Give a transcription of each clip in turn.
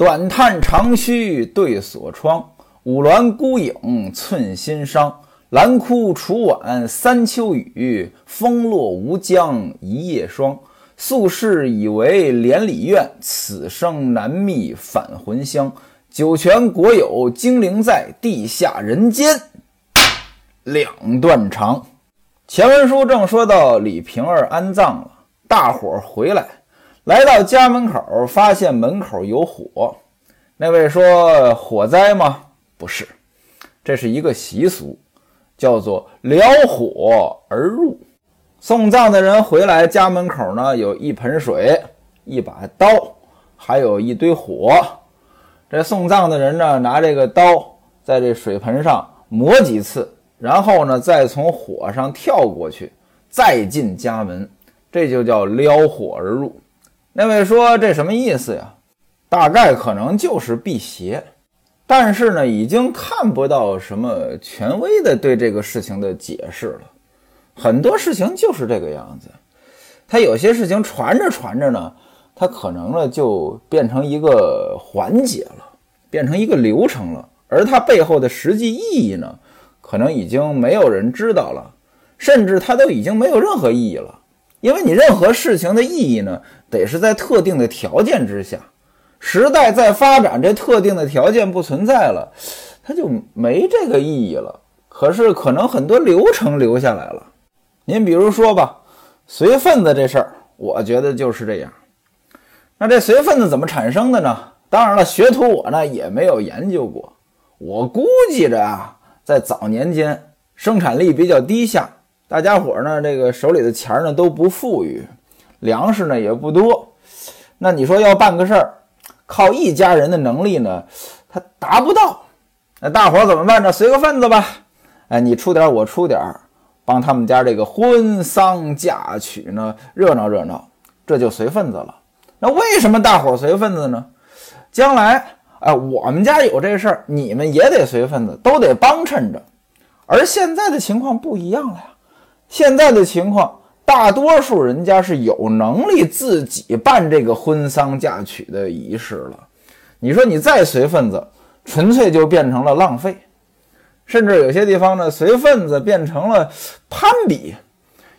短叹长吁对锁窗，五鸾孤影寸心伤。兰枯楚晚三秋雨，风落吴江一夜霜。宿世以为连理怨，此生难觅返魂香。九泉国有精灵在，地下人间两断肠。前文书正说到李瓶儿安葬了，大伙儿回来，来到家门口，发现门口有火。那位说火灾吗？不是，这是一个习俗，叫做撩火而入。送葬的人回来，家门口呢有一盆水、一把刀，还有一堆火。这送葬的人呢拿这个刀在这水盆上磨几次。然后呢，再从火上跳过去，再进家门，这就叫撩火而入。那位说这什么意思呀？大概可能就是辟邪，但是呢，已经看不到什么权威的对这个事情的解释了。很多事情就是这个样子，它有些事情传着传着呢，它可能呢就变成一个环节了，变成一个流程了，而它背后的实际意义呢？可能已经没有人知道了，甚至它都已经没有任何意义了。因为你任何事情的意义呢，得是在特定的条件之下，时代在发展，这特定的条件不存在了，它就没这个意义了。可是可能很多流程留下来了。您比如说吧，随份子这事儿，我觉得就是这样。那这随份子怎么产生的呢？当然了，学徒我呢也没有研究过，我估计着啊。在早年间，生产力比较低下，大家伙儿呢，这个手里的钱儿呢都不富裕，粮食呢也不多。那你说要办个事儿，靠一家人的能力呢，他达不到。那大伙怎么办呢？随个份子吧。哎，你出点，我出点，帮他们家这个婚丧嫁娶呢热闹热闹，这就随份子了。那为什么大伙随份子呢？将来。哎，我们家有这事儿，你们也得随份子，都得帮衬着。而现在的情况不一样了呀，现在的情况，大多数人家是有能力自己办这个婚丧嫁娶的仪式了。你说你再随份子，纯粹就变成了浪费，甚至有些地方呢，随份子变成了攀比；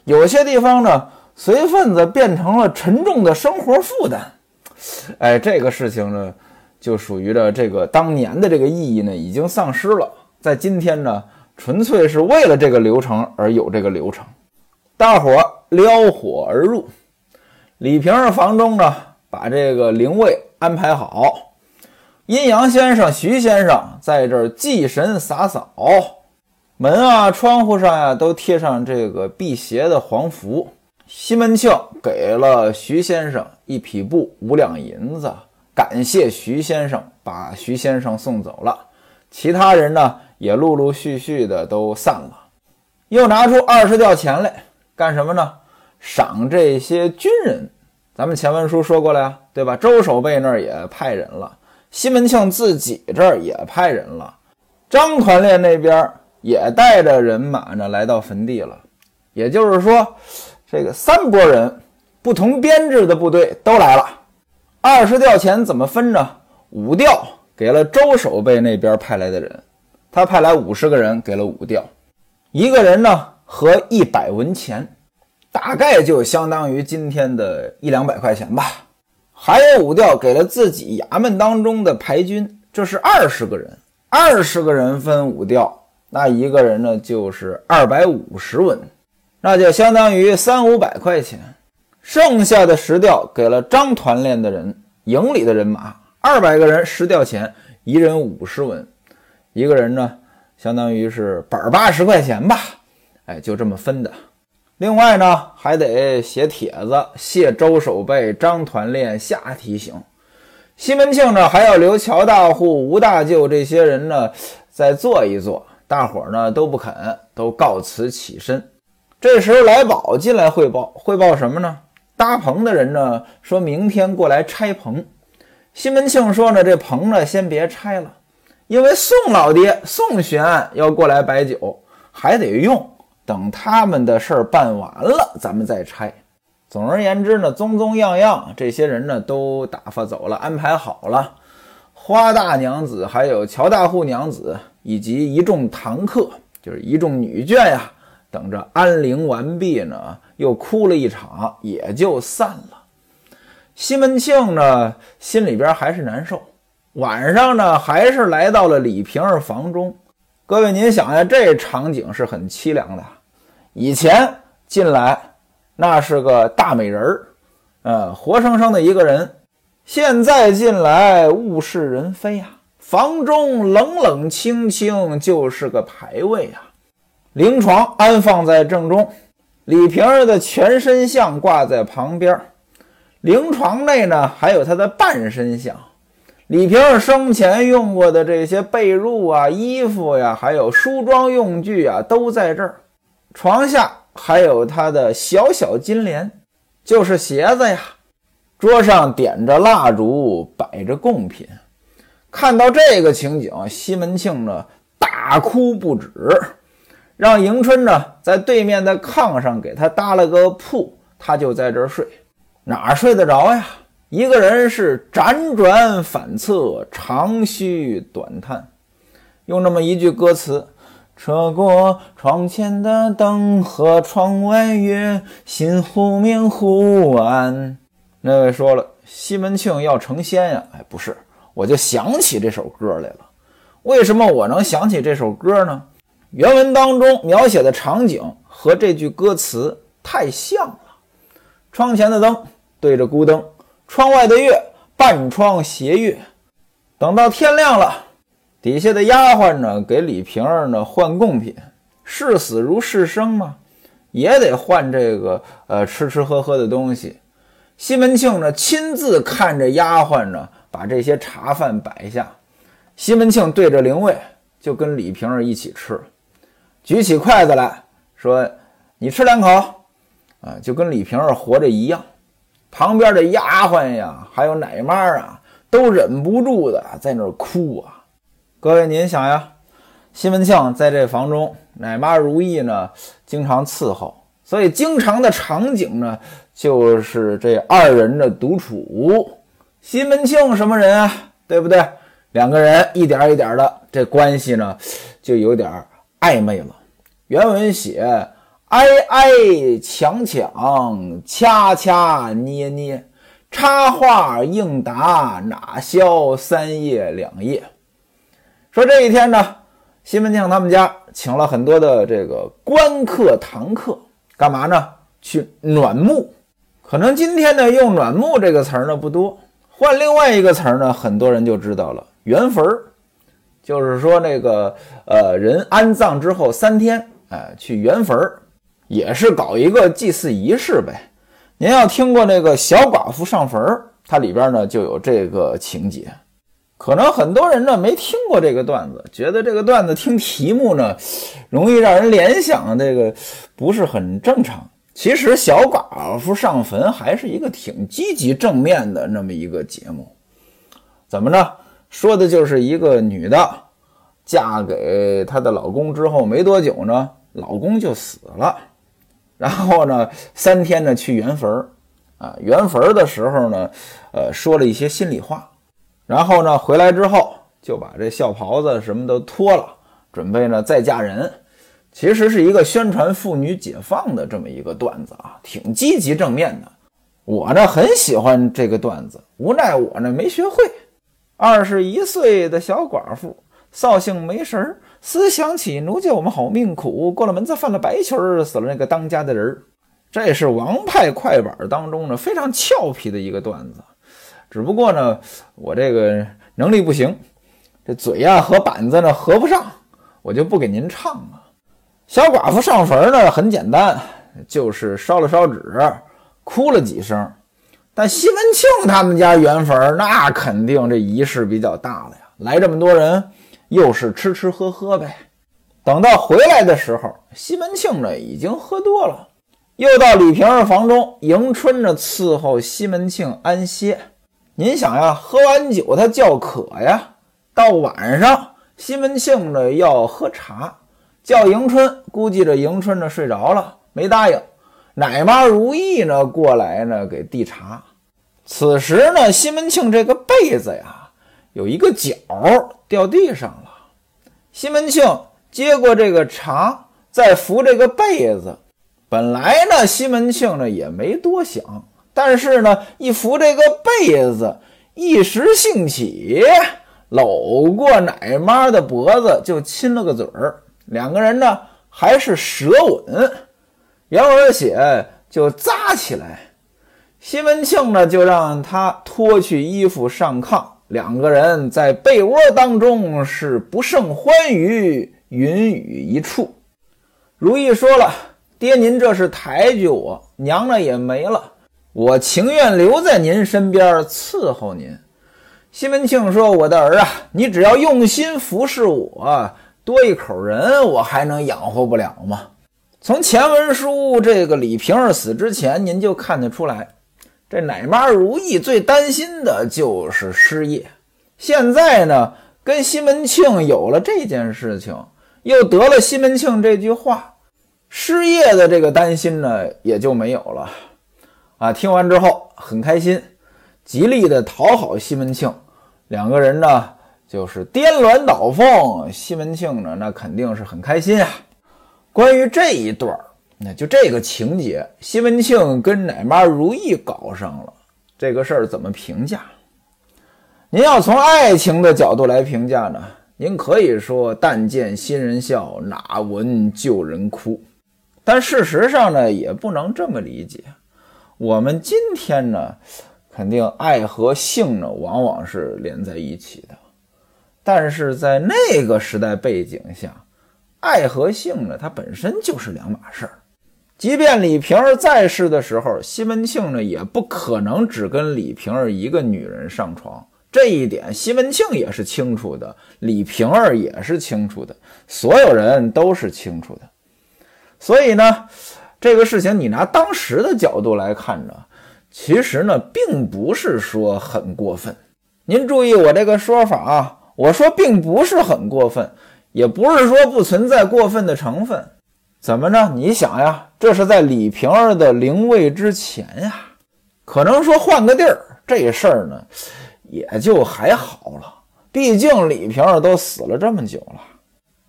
有些地方呢，随份子变成了沉重的生活负担。哎，这个事情呢。就属于的这个当年的这个意义呢，已经丧失了。在今天呢，纯粹是为了这个流程而有这个流程。大伙撩火而入，李瓶儿房中呢，把这个灵位安排好。阴阳先生、徐先生在这儿祭神洒扫，门啊、窗户上呀都贴上这个辟邪的黄符。西门庆给了徐先生一匹布、五两银子。感谢徐先生把徐先生送走了，其他人呢也陆陆续续的都散了，又拿出二十吊钱来干什么呢？赏这些军人。咱们前文书说过了呀，对吧？周守备那儿也派人了，西门庆自己这儿也派人了，张团练那边也带着人马呢来到坟地了。也就是说，这个三拨人不同编制的部队都来了。二十吊钱怎么分呢？五吊给了周守备那边派来的人，他派来五十个人，给了五吊，一个人呢和一百文钱，大概就相当于今天的一两百块钱吧。还有五吊给了自己衙门当中的排军，这是二十个人，二十个人分五吊，那一个人呢就是二百五十文，那就相当于三五百块钱。剩下的十吊给了张团练的人，营里的人马。二百个人，十吊钱，一人五十文，一个人呢，相当于是百八十块钱吧，哎，就这么分的。另外呢，还得写帖子谢周守备、张团练下提醒。西门庆呢，还要留乔大户、吴大舅这些人呢，再坐一坐。大伙呢都不肯，都告辞起身。这时候来宝进来汇报，汇报什么呢？搭棚的人呢，说明天过来拆棚。西门庆说呢，这棚呢先别拆了，因为宋老爹宋玄要过来摆酒，还得用。等他们的事儿办完了，咱们再拆。总而言之呢，宗宗样样这些人呢都打发走了，安排好了。花大娘子，还有乔大户娘子，以及一众堂客，就是一众女眷呀，等着安灵完毕呢，又哭了一场，也就散了。西门庆呢，心里边还是难受。晚上呢，还是来到了李瓶儿房中。各位，您想呀，这场景是很凄凉的。以前进来那是个大美人儿，呃，活生生的一个人。现在进来物是人非呀，房中冷冷清清，就是个牌位呀。灵床安放在正中，李瓶儿的全身像挂在旁边。灵床内呢，还有她的半身像。李瓶儿生前用过的这些被褥啊、衣服呀，还有梳妆用具啊，都在这儿。床下还有她的小小金莲，就是鞋子呀。桌上点着蜡烛，摆着贡品。看到这个情景，西门庆呢大哭不止，让迎春呢在对面的炕上给他搭了个铺，他就在这儿睡。哪睡得着呀？一个人是辗转反侧，长吁短叹。用这么一句歌词：“扯过窗前的灯和窗外月，心忽明忽暗。”那位说了，西门庆要成仙呀？哎，不是，我就想起这首歌来了。为什么我能想起这首歌呢？原文当中描写的场景和这句歌词太像了。窗前的灯对着孤灯，窗外的月半窗斜月。等到天亮了，底下的丫鬟呢给李瓶儿呢换贡品，视死如视生嘛，也得换这个呃吃吃喝喝的东西。西门庆呢，亲自看着丫鬟呢，把这些茶饭摆下。西门庆对着灵位，就跟李瓶儿一起吃，举起筷子来说：“你吃两口。”啊，就跟李瓶儿活着一样。旁边的丫鬟呀，还有奶妈啊，都忍不住的在那儿哭啊。各位，您想呀，西门庆在这房中，奶妈如意呢，经常伺候。所以，经常的场景呢，就是这二人的独处。西门庆什么人啊？对不对？两个人一点一点的，这关系呢，就有点暧昧了。原文写：挨挨抢抢，掐掐捏捏，插话应答，哪消三夜两夜？说这一天呢，西门庆他们家请了很多的这个官客堂客。干嘛呢？去暖墓，可能今天呢用“暖墓”这个词儿呢不多，换另外一个词儿呢，很多人就知道了。圆坟儿，就是说那个呃人安葬之后三天，哎，去圆坟儿，也是搞一个祭祀仪式呗。您要听过那个小寡妇上坟儿，它里边呢就有这个情节。可能很多人呢没听过这个段子，觉得这个段子听题目呢，容易让人联想这个不是很正常。其实小寡妇上坟还是一个挺积极正面的那么一个节目。怎么着？说的就是一个女的嫁给她的老公之后没多久呢，老公就死了，然后呢三天呢去圆坟啊，圆坟的时候呢，呃说了一些心里话。然后呢，回来之后就把这孝袍子什么都脱了，准备呢再嫁人。其实是一个宣传妇女解放的这么一个段子啊，挺积极正面的。我呢很喜欢这个段子，无奈我呢没学会。二十一岁的小寡妇，扫兴没神儿，思想起奴家我们好命苦，过了门子犯了白裙儿，死了那个当家的人儿。这是王派快板当中呢非常俏皮的一个段子。只不过呢，我这个能力不行，这嘴呀和板子呢合不上，我就不给您唱了。小寡妇上坟呢很简单，就是烧了烧纸，哭了几声。但西门庆他们家圆坟，那肯定这仪式比较大了呀，来这么多人，又是吃吃喝喝呗。等到回来的时候，西门庆呢已经喝多了，又到李瓶儿房中，迎春呢伺候西门庆安歇。您想呀，喝完酒他叫渴呀，到晚上西门庆呢要喝茶，叫迎春，估计这迎春呢睡着了，没答应。奶妈如意呢过来呢给递茶。此时呢，西门庆这个被子呀，有一个角掉地上了。西门庆接过这个茶，再扶这个被子。本来呢，西门庆呢也没多想，但是呢，一扶这个被子，一时兴起，搂过奶妈的脖子就亲了个嘴儿。两个人呢还是舌吻，杨而且就扎起来。西门庆呢就让他脱去衣服上炕，两个人在被窝当中是不胜欢愉，云雨一处。如意说了。爹，您这是抬举我，娘呢也没了，我情愿留在您身边伺候您。西门庆说：“我的儿啊，你只要用心服侍我，多一口人，我还能养活不了吗？”从前文书这个李瓶儿死之前，您就看得出来，这奶妈如意最担心的就是失业。现在呢，跟西门庆有了这件事情，又得了西门庆这句话。失业的这个担心呢，也就没有了啊！听完之后很开心，极力的讨好西门庆，两个人呢就是颠鸾倒凤。西门庆呢，那肯定是很开心啊。关于这一段儿那就这个情节，西门庆跟奶妈如意搞上了，这个事儿怎么评价？您要从爱情的角度来评价呢，您可以说“但见新人笑，哪闻旧人哭”。但事实上呢，也不能这么理解。我们今天呢，肯定爱和性呢，往往是连在一起的。但是在那个时代背景下，爱和性呢，它本身就是两码事儿。即便李瓶儿在世的时候，西门庆呢，也不可能只跟李瓶儿一个女人上床。这一点，西门庆也是清楚的，李瓶儿也是清楚的，所有人都是清楚的。所以呢，这个事情你拿当时的角度来看呢，其实呢并不是说很过分。您注意我这个说法啊，我说并不是很过分，也不是说不存在过分的成分。怎么着？你想呀，这是在李瓶儿的灵位之前呀，可能说换个地儿，这事儿呢也就还好了。毕竟李瓶儿都死了这么久了。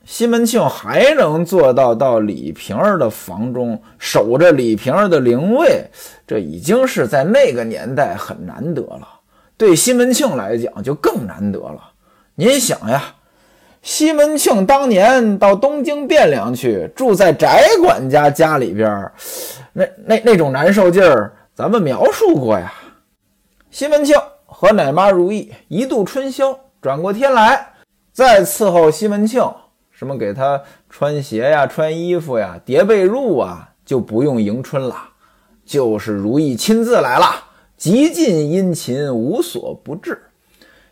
西门庆还能做到到李瓶儿的房中守着李瓶儿的灵位，这已经是在那个年代很难得了。对西门庆来讲就更难得了。您想呀，西门庆当年到东京汴梁去，住在翟管家家里边，那那那种难受劲儿，咱们描述过呀。西门庆和奶妈如意一度春宵，转过天来再伺候西门庆。什么给他穿鞋呀、穿衣服呀、叠被褥啊，就不用迎春了，就是如意亲自来了，极尽殷勤，无所不至。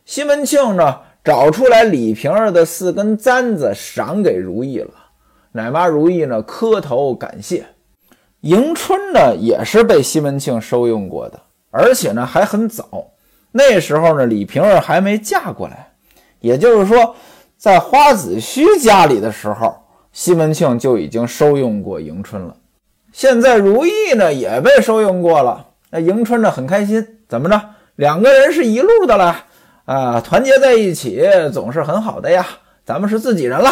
西门庆呢，找出来李瓶儿的四根簪子，赏给如意了。奶妈如意呢，磕头感谢。迎春呢，也是被西门庆收用过的，而且呢，还很早。那时候呢，李瓶儿还没嫁过来，也就是说。在花子虚家里的时候，西门庆就已经收用过迎春了。现在如意呢也被收用过了，那迎春呢很开心。怎么着？两个人是一路的了啊，团结在一起总是很好的呀。咱们是自己人了。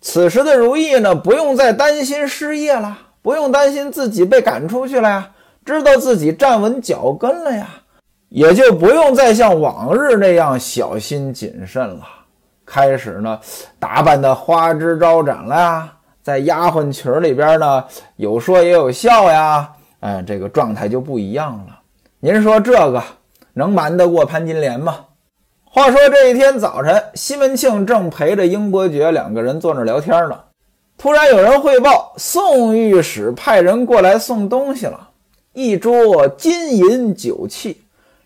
此时的如意呢，不用再担心失业了，不用担心自己被赶出去了呀，知道自己站稳脚跟了呀，也就不用再像往日那样小心谨慎了。开始呢，打扮的花枝招展了呀，在丫鬟群里边呢，有说也有笑呀，哎，这个状态就不一样了。您说这个能瞒得过潘金莲吗？话说这一天早晨，西门庆正陪着英伯爵两个人坐那聊天呢，突然有人汇报，宋御史派人过来送东西了，一桌金银酒器。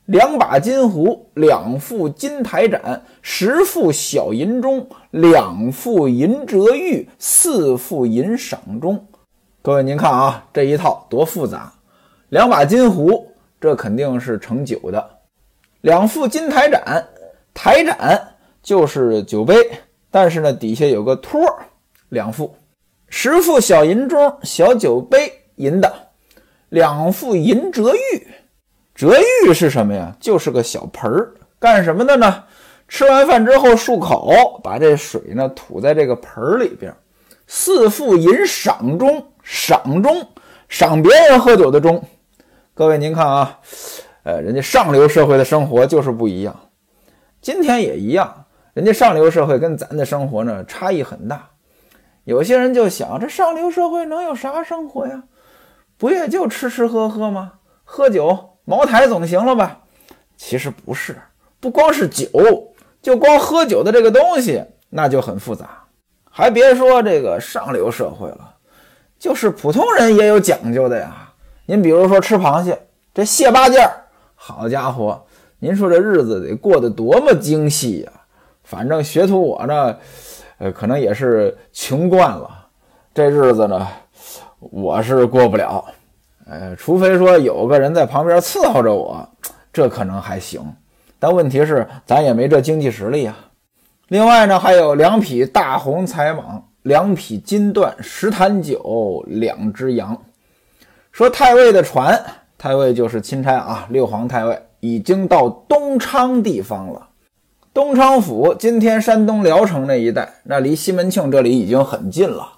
两把金壶，两副金台盏，十副小银钟，两副银折玉，四副银赏钟。各位，您看啊，这一套多复杂！两把金壶，这肯定是盛酒的；两副金台盏，台盏就是酒杯，但是呢，底下有个托两副；十副小银钟，小酒杯，银的；两副银折玉。折玉是什么呀？就是个小盆儿，干什么的呢？吃完饭之后漱口，把这水呢吐在这个盆儿里边。四副饮赏中，赏中赏别人喝酒的中。各位您看啊，呃，人家上流社会的生活就是不一样。今天也一样，人家上流社会跟咱的生活呢差异很大。有些人就想，这上流社会能有啥生活呀？不也就吃吃喝喝吗？喝酒、茅台总行了吧？其实不是，不光是酒，就光喝酒的这个东西，那就很复杂。还别说这个上流社会了，就是普通人也有讲究的呀。您比如说吃螃蟹，这蟹八件儿，好家伙，您说这日子得过得多么精细呀！反正学徒我呢，呃，可能也是穷惯了，这日子呢，我是过不了。呃，除非说有个人在旁边伺候着我，这可能还行。但问题是，咱也没这经济实力啊。另外呢，还有两匹大红彩蟒，两匹金缎，十坛酒，两只羊。说太尉的船，太尉就是钦差啊，六皇太尉已经到东昌地方了。东昌府，今天山东聊城那一带，那离西门庆这里已经很近了。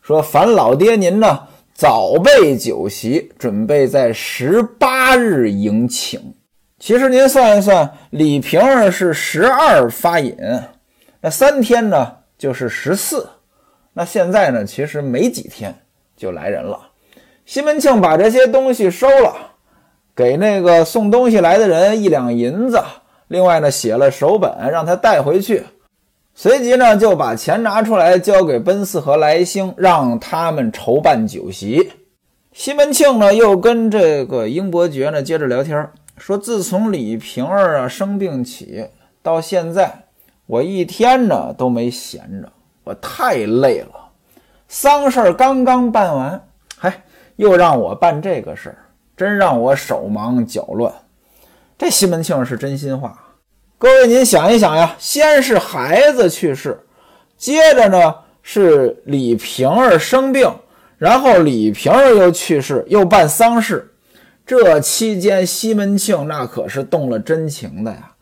说樊老爹您呢，早备酒席，准备在十八日迎请。其实您算一算，李瓶儿是十二发引。那三天呢，就是十四。那现在呢，其实没几天就来人了。西门庆把这些东西收了，给那个送东西来的人一两银子，另外呢写了手本让他带回去。随即呢就把钱拿出来交给奔四和来兴，让他们筹办酒席。西门庆呢又跟这个英伯爵呢接着聊天，说自从李瓶儿啊生病起到现在。我一天呢都没闲着，我太累了。丧事儿刚刚办完，嗨，又让我办这个事儿，真让我手忙脚乱。这西门庆是真心话。各位您想一想呀，先是孩子去世，接着呢是李瓶儿生病，然后李瓶儿又去世，又办丧事。这期间，西门庆那可是动了真情的呀。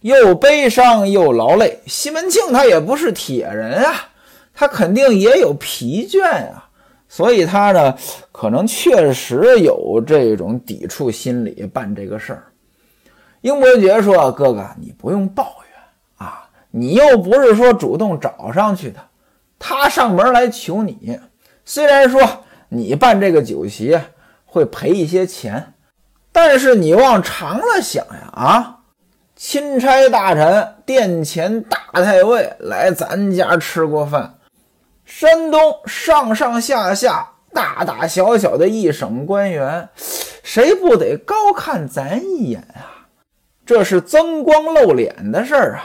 又悲伤又劳累，西门庆他也不是铁人啊，他肯定也有疲倦啊，所以他呢，可能确实有这种抵触心理办这个事儿。英伯爵说：“哥哥，你不用抱怨啊，你又不是说主动找上去的，他上门来求你。虽然说你办这个酒席会赔一些钱，但是你往长了想呀，啊。”钦差大臣、殿前大太尉来咱家吃过饭，山东上上下下、大大小小的一省官员，谁不得高看咱一眼啊？这是增光露脸的事儿啊！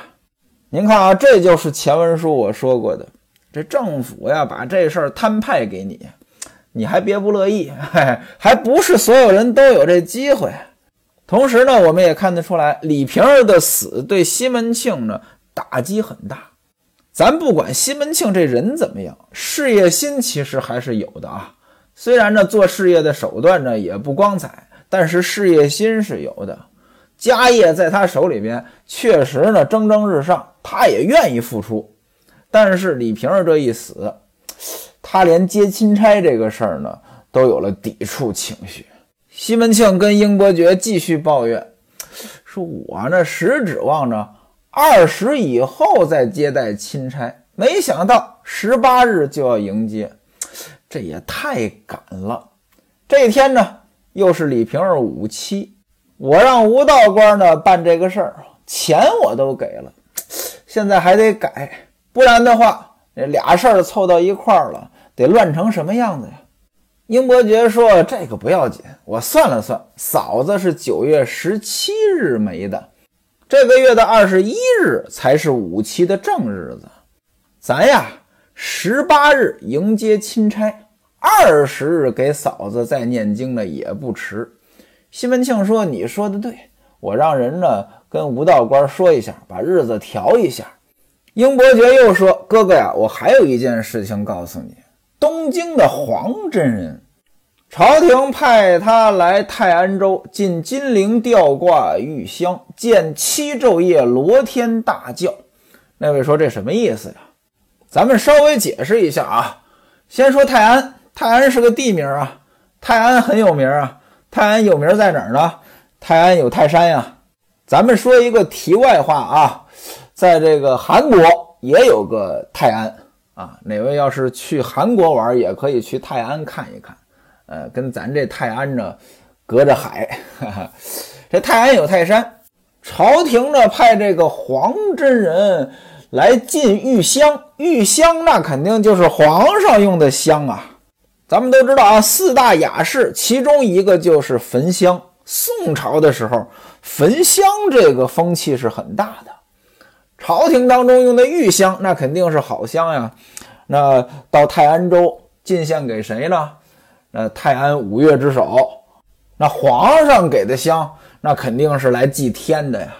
您看啊，这就是前文书我说过的，这政府呀，把这事儿摊派给你，你还别不乐意，还不是所有人都有这机会。同时呢，我们也看得出来，李瓶儿的死对西门庆呢打击很大。咱不管西门庆这人怎么样，事业心其实还是有的啊。虽然呢做事业的手段呢也不光彩，但是事业心是有的。家业在他手里边，确实呢蒸蒸日上，他也愿意付出。但是李瓶儿这一死，他连接钦差这个事儿呢都有了抵触情绪。西门庆跟英伯爵继续抱怨，说：“我呢，实指望着二十以后再接待钦差，没想到十八日就要迎接，这也太赶了。这天呢，又是李瓶儿五七，我让吴道官呢办这个事儿，钱我都给了，现在还得改，不然的话，这俩事儿凑到一块儿了，得乱成什么样子呀？”英伯爵说：“这个不要紧，我算了算，嫂子是九月十七日没的，这个月的二十一日才是五七的正日子。咱呀，十八日迎接钦差，二十日给嫂子再念经呢也不迟。”西门庆说：“你说的对，我让人呢跟吴道官说一下，把日子调一下。”英伯爵又说：“哥哥呀，我还有一件事情告诉你。”东京的黄真人，朝廷派他来泰安州进金陵吊挂玉香，见七昼夜罗天大教。那位说这什么意思呀？咱们稍微解释一下啊。先说泰安，泰安是个地名啊，泰安很有名啊。泰安有名在哪儿呢？泰安有泰山呀。咱们说一个题外话啊，在这个韩国也有个泰安啊。哪位要是去韩国玩，也可以去泰安看一看。呃，跟咱这泰安呢，隔着海。哈哈。这泰安有泰山，朝廷呢派这个黄真人来进玉香。玉香那肯定就是皇上用的香啊。咱们都知道啊，四大雅士其中一个就是焚香。宋朝的时候，焚香这个风气是很大的。朝廷当中用的玉香，那肯定是好香呀。那到泰安州进献给谁呢？那泰安五岳之首，那皇上给的香，那肯定是来祭天的呀。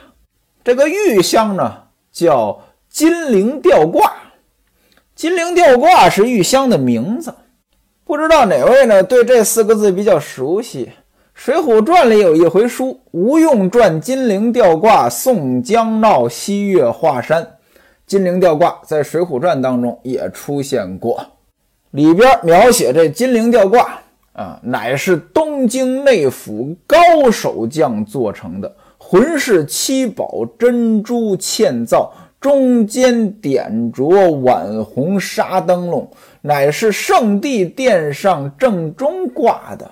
这个玉香呢，叫金陵吊挂。金陵吊挂是玉香的名字，不知道哪位呢对这四个字比较熟悉？《水浒传》里有一回书，吴用传金陵吊挂，宋江闹西岳华山。金陵吊挂在《水浒传》当中也出现过，里边描写这金陵吊挂。啊，乃是东京内府高手匠做成的，浑是七宝珍珠嵌造，中间点着晚红纱灯笼，乃是圣地殿上正中挂的。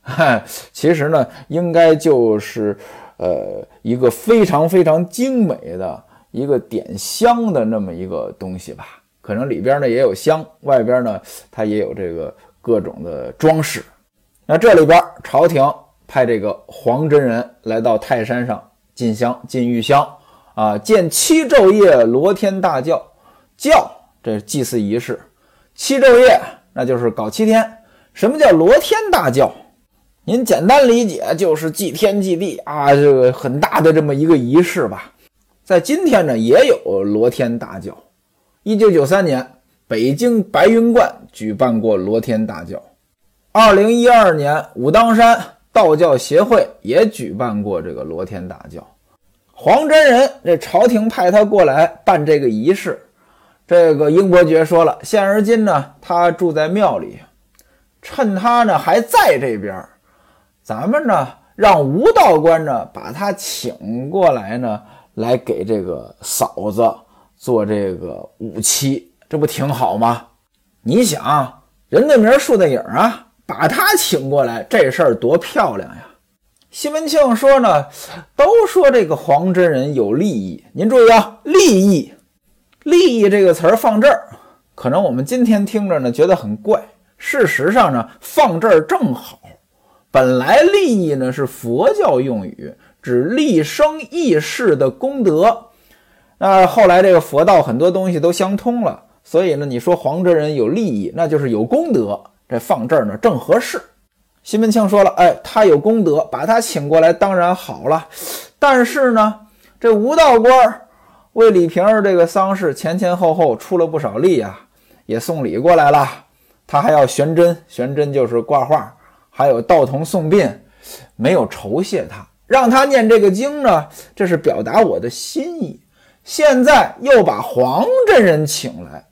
哈，其实呢，应该就是呃一个非常非常精美的一个点香的那么一个东西吧。可能里边呢也有香，外边呢它也有这个。各种的装饰，那这里边朝廷派这个黄真人来到泰山上进香、进玉香啊，见七昼夜罗天大教教，这祭祀仪式。七昼夜那就是搞七天。什么叫罗天大教？您简单理解就是祭天祭地啊，这个很大的这么一个仪式吧。在今天呢，也有罗天大教。一九九三年。北京白云观举办过罗天大教，二零一二年武当山道教协会也举办过这个罗天大教。黄真人这朝廷派他过来办这个仪式，这个英伯爵说了，现而今呢，他住在庙里，趁他呢还在这边，咱们呢让吴道官呢把他请过来呢，来给这个嫂子做这个武妻。这不挺好吗？你想，人的名树的影啊，把他请过来，这事儿多漂亮呀！西门庆说呢，都说这个黄真人有利益，您注意啊，利益，利益这个词儿放这儿，可能我们今天听着呢觉得很怪，事实上呢放这儿正好。本来利益呢是佛教用语，指立生益世的功德。那后来这个佛道很多东西都相通了。所以呢，你说黄真人有利益，那就是有功德，这放这儿呢正合适。西门庆说了，哎，他有功德，把他请过来当然好了。但是呢，这吴道官为李瓶儿这个丧事前前后后出了不少力啊，也送礼过来了。他还要悬针，悬针就是挂画，还有道童送殡，没有酬谢他，让他念这个经呢，这是表达我的心意。现在又把黄真人请来。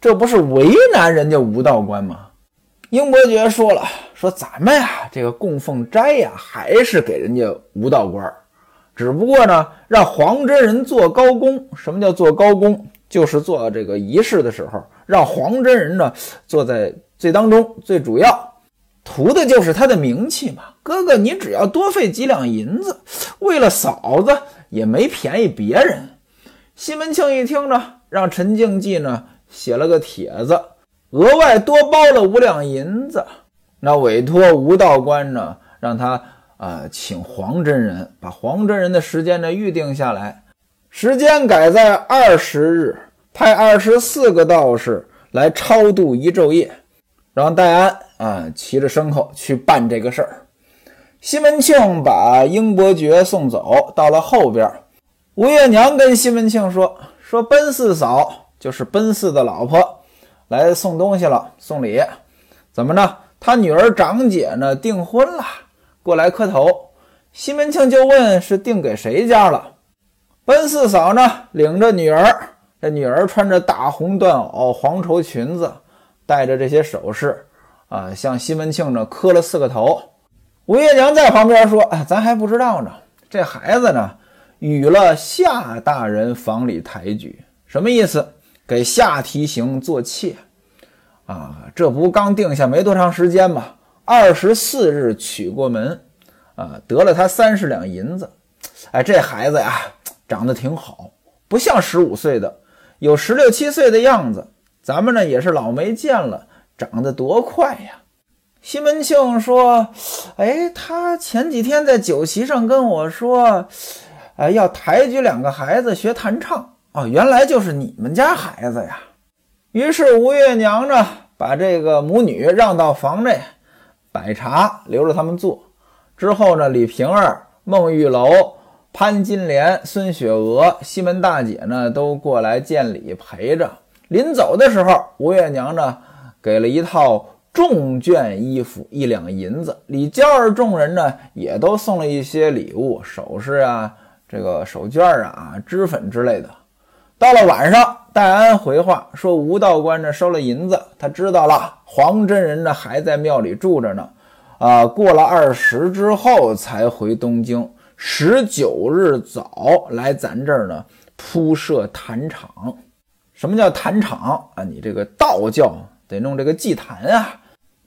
这不是为难人家吴道官吗？英伯爵说了，说咱们呀，这个供奉斋呀，还是给人家吴道官，只不过呢，让黄真人做高公。什么叫做高公？就是做这个仪式的时候，让黄真人呢坐在最当中，最主要，图的就是他的名气嘛。哥哥，你只要多费几两银子，为了嫂子也没便宜别人。西门庆一听呢，让陈静济呢。写了个帖子，额外多包了五两银子。那委托吴道官呢，让他啊请黄真人，把黄真人的时间呢预定下来，时间改在二十日，派二十四个道士来超度一昼夜，让戴安啊骑着牲口去办这个事儿。西门庆把英伯爵送走，到了后边，吴月娘跟西门庆说：“说奔四嫂。”就是奔四的老婆来送东西了，送礼，怎么着？他女儿长姐呢订婚了，过来磕头。西门庆就问是订给谁家了？奔四嫂呢领着女儿，这女儿穿着大红缎袄、黄绸裙子，戴着这些首饰，啊，向西门庆呢磕了四个头。吴月娘在旁边说：“哎，咱还不知道呢，这孩子呢与了夏大人房里抬举，什么意思？给夏提刑做妾。”啊，这不刚定下没多长时间吗？二十四日娶过门，啊，得了他三十两银子。哎，这孩子呀，长得挺好，不像十五岁的，有十六七岁的样子。咱们呢也是老没见了，长得多快呀！西门庆说：“哎，他前几天在酒席上跟我说，哎，要抬举两个孩子学弹唱。哦，原来就是你们家孩子呀。”于是吴月娘呢，把这个母女让到房内，摆茶留着他们坐。之后呢，李瓶儿、孟玉楼、潘金莲、孙雪娥、西门大姐呢，都过来见礼陪着。临走的时候，吴月娘呢，给了一套重绢衣服，一两银子。李娇儿众人呢，也都送了一些礼物，首饰啊，这个手绢啊，脂粉之类的。到了晚上，戴安回话说：“吴道官呢收了银子，他知道了。黄真人呢还在庙里住着呢，啊，过了二十之后才回东京。十九日早来咱这儿呢铺设坛场。什么叫坛场啊？你这个道教得弄这个祭坛啊。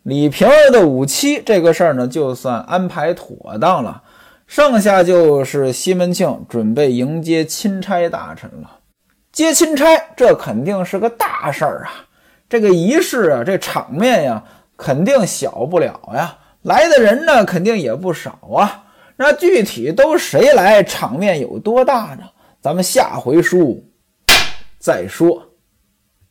李瓶儿的武妻这个事儿呢，就算安排妥当了，剩下就是西门庆准备迎接钦差大臣了。”接钦差，这肯定是个大事儿啊！这个仪式啊，这场面呀，肯定小不了呀。来的人呢，肯定也不少啊。那具体都谁来，场面有多大呢？咱们下回书再说。